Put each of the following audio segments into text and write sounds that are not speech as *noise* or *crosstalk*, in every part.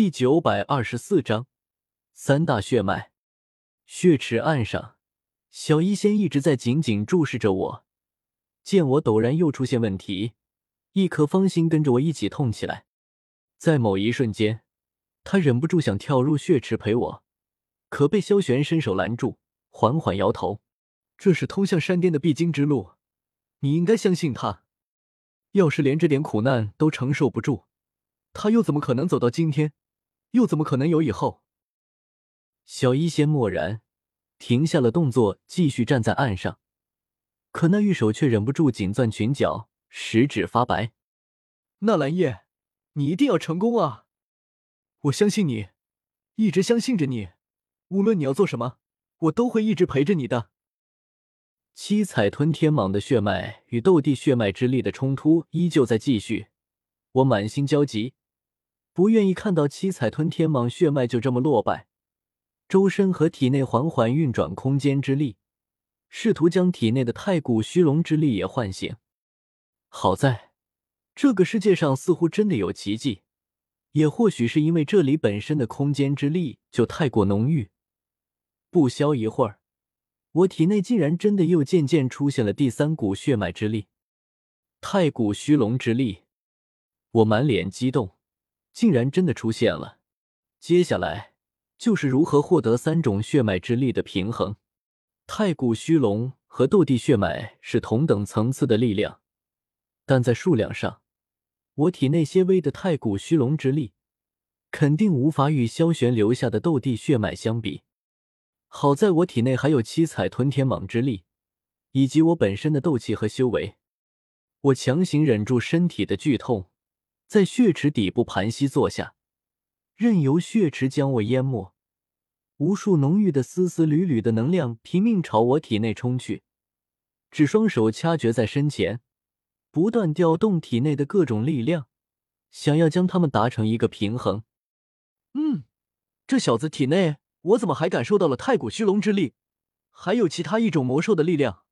第九百二十四章三大血脉。血池岸上，小医仙一直在紧紧注视着我。见我陡然又出现问题，一颗芳心跟着我一起痛起来。在某一瞬间，他忍不住想跳入血池陪我，可被萧玄伸手拦住，缓缓摇头：“这是通向山巅的必经之路，你应该相信他。要是连这点苦难都承受不住，他又怎么可能走到今天？又怎么可能有以后？”小医仙默然，停下了动作，继续站在岸上。可那玉手却忍不住紧攥裙角，食指发白。纳兰叶，你一定要成功啊！我相信你，一直相信着你。无论你要做什么，我都会一直陪着你的。七彩吞天蟒的血脉与斗帝血脉之力的冲突依旧在继续，我满心焦急，不愿意看到七彩吞天蟒血脉就这么落败。周身和体内缓缓运转空间之力。试图将体内的太古虚龙之力也唤醒。好在，这个世界上似乎真的有奇迹，也或许是因为这里本身的空间之力就太过浓郁。不消一会儿，我体内竟然真的又渐渐出现了第三股血脉之力——太古虚龙之力。我满脸激动，竟然真的出现了。接下来就是如何获得三种血脉之力的平衡。太古虚龙和斗帝血脉是同等层次的力量，但在数量上，我体内些微的太古虚龙之力肯定无法与萧玄留下的斗帝血脉相比。好在我体内还有七彩吞天蟒之力，以及我本身的斗气和修为。我强行忍住身体的剧痛，在血池底部盘膝坐下，任由血池将我淹没。无数浓郁的丝丝缕缕的能量拼命朝我体内冲去，只双手掐诀在身前，不断调动体内的各种力量，想要将它们达成一个平衡。嗯，这小子体内我怎么还感受到了太古虚龙之力，还有其他一种魔兽的力量？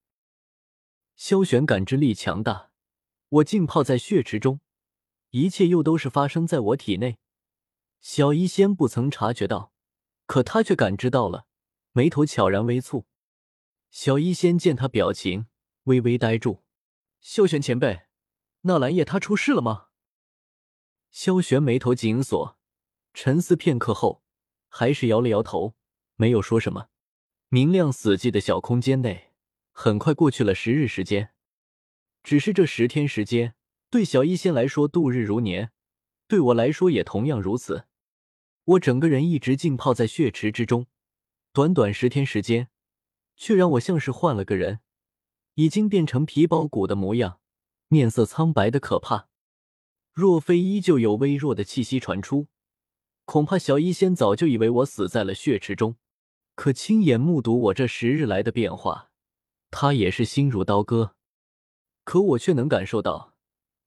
萧玄感知力强大，我浸泡在血池中，一切又都是发生在我体内。小医仙不曾察觉到。可他却感知到了，眉头悄然微蹙。小医仙见他表情微微呆住，萧玄前辈，纳兰叶他出事了吗？萧玄眉头紧锁，沉思片刻后，还是摇了摇头，没有说什么。明亮死寂的小空间内，很快过去了十日时间。只是这十天时间，对小医仙来说度日如年，对我来说也同样如此。我整个人一直浸泡在血池之中，短短十天时间，却让我像是换了个人，已经变成皮包骨的模样，面色苍白的可怕。若非依旧有微弱的气息传出，恐怕小医仙早就以为我死在了血池中。可亲眼目睹我这十日来的变化，他也是心如刀割。可我却能感受到，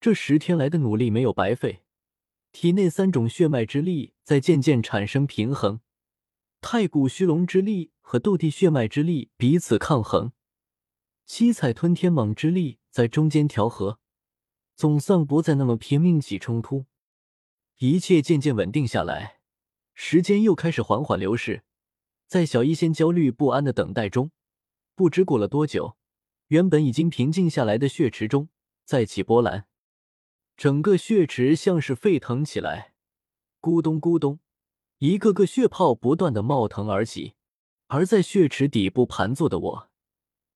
这十天来的努力没有白费。体内三种血脉之力在渐渐产生平衡，太古虚龙之力和斗帝血脉之力彼此抗衡，七彩吞天蟒之力在中间调和，总算不再那么拼命起冲突，一切渐渐稳定下来。时间又开始缓缓流逝，在小医仙焦虑不安的等待中，不知过了多久，原本已经平静下来的血池中再起波澜。整个血池像是沸腾起来，咕咚咕咚，一个个血泡不断的冒腾而起。而在血池底部盘坐的我，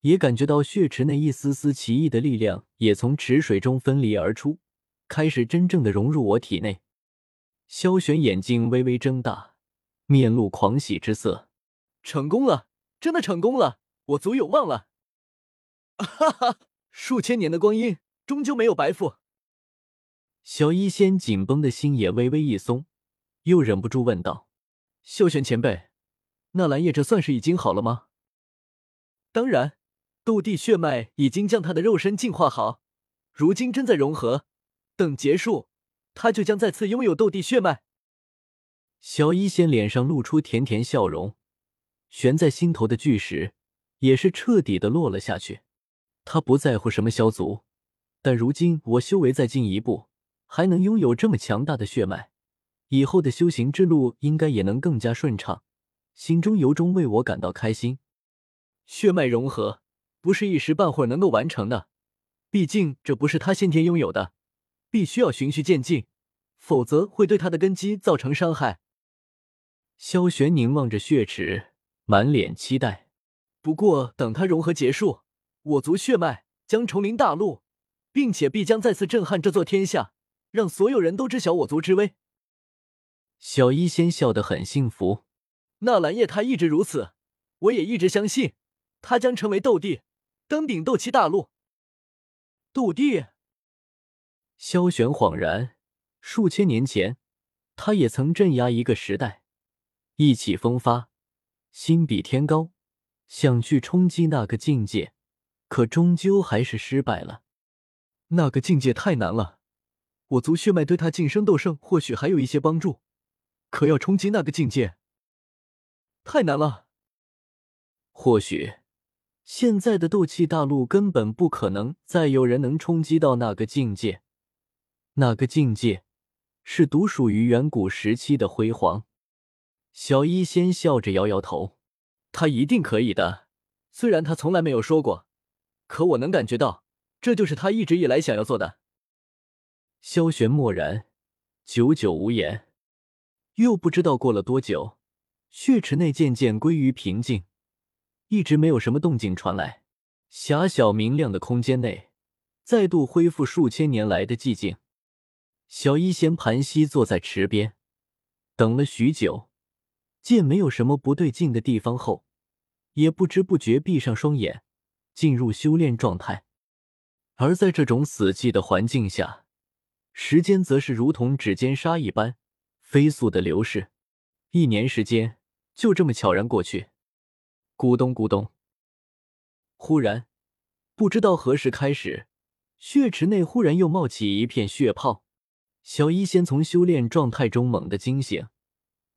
也感觉到血池内一丝丝奇异的力量也从池水中分离而出，开始真正的融入我体内。萧玄眼睛微微睁大，面露狂喜之色：“成功了，真的成功了，我足有望了！” *laughs* 哈哈，数千年的光阴终究没有白付。小医仙紧绷的心也微微一松，又忍不住问道：“秀玄前辈，纳兰叶这算是已经好了吗？”“当然，斗帝血脉已经将他的肉身净化好，如今正在融合，等结束，他就将再次拥有斗帝血脉。”小医仙脸上露出甜甜笑容，悬在心头的巨石也是彻底的落了下去。他不在乎什么萧族，但如今我修为再进一步。还能拥有这么强大的血脉，以后的修行之路应该也能更加顺畅，心中由衷为我感到开心。血脉融合不是一时半会儿能够完成的，毕竟这不是他先天拥有的，必须要循序渐进，否则会对他的根基造成伤害。萧玄凝望着血池，满脸期待。不过等他融合结束，我族血脉将重临大陆，并且必将再次震撼这座天下，让所有人都知晓我族之威。小医仙笑得很幸福。纳兰叶他一直如此，我也一直相信。他将成为斗帝，登顶斗气大陆。斗帝，萧玄恍然，数千年前，他也曾镇压一个时代，意气风发，心比天高，想去冲击那个境界，可终究还是失败了。那个境界太难了，我族血脉对他晋升斗圣或许还有一些帮助，可要冲击那个境界，太难了。或许。现在的斗气大陆根本不可能再有人能冲击到那个境界，那个境界是独属于远古时期的辉煌。小医仙笑着摇摇头，他一定可以的。虽然他从来没有说过，可我能感觉到，这就是他一直以来想要做的。萧玄默然，久久无言。又不知道过了多久，血池内渐渐归于平静。一直没有什么动静传来，狭小明亮的空间内再度恢复数千年来的寂静。小医仙盘膝坐在池边，等了许久，见没有什么不对劲的地方后，也不知不觉闭上双眼，进入修炼状态。而在这种死寂的环境下，时间则是如同指尖沙一般飞速的流逝，一年时间就这么悄然过去。咕咚咕咚！忽然，不知道何时开始，血池内忽然又冒起一片血泡。小医仙从修炼状态中猛地惊醒，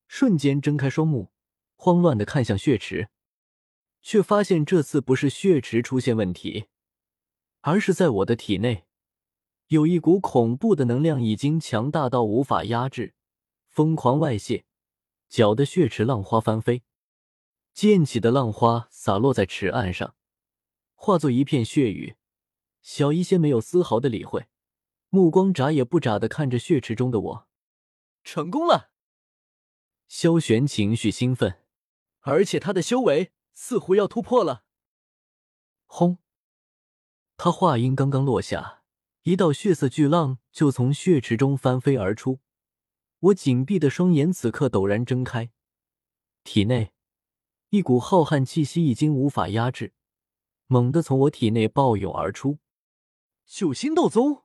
瞬间睁开双目，慌乱的看向血池，却发现这次不是血池出现问题，而是在我的体内有一股恐怖的能量，已经强大到无法压制，疯狂外泄，搅得血池浪花翻飞。溅起的浪花洒落在池岸上，化作一片血雨。小医仙没有丝毫的理会，目光眨也不眨的看着血池中的我。成功了！萧玄情绪兴奋，而且他的修为似乎要突破了。轰！他话音刚刚落下，一道血色巨浪就从血池中翻飞而出。我紧闭的双眼此刻陡然睁开，体内。一股浩瀚气息已经无法压制，猛地从我体内暴涌而出。九星斗宗，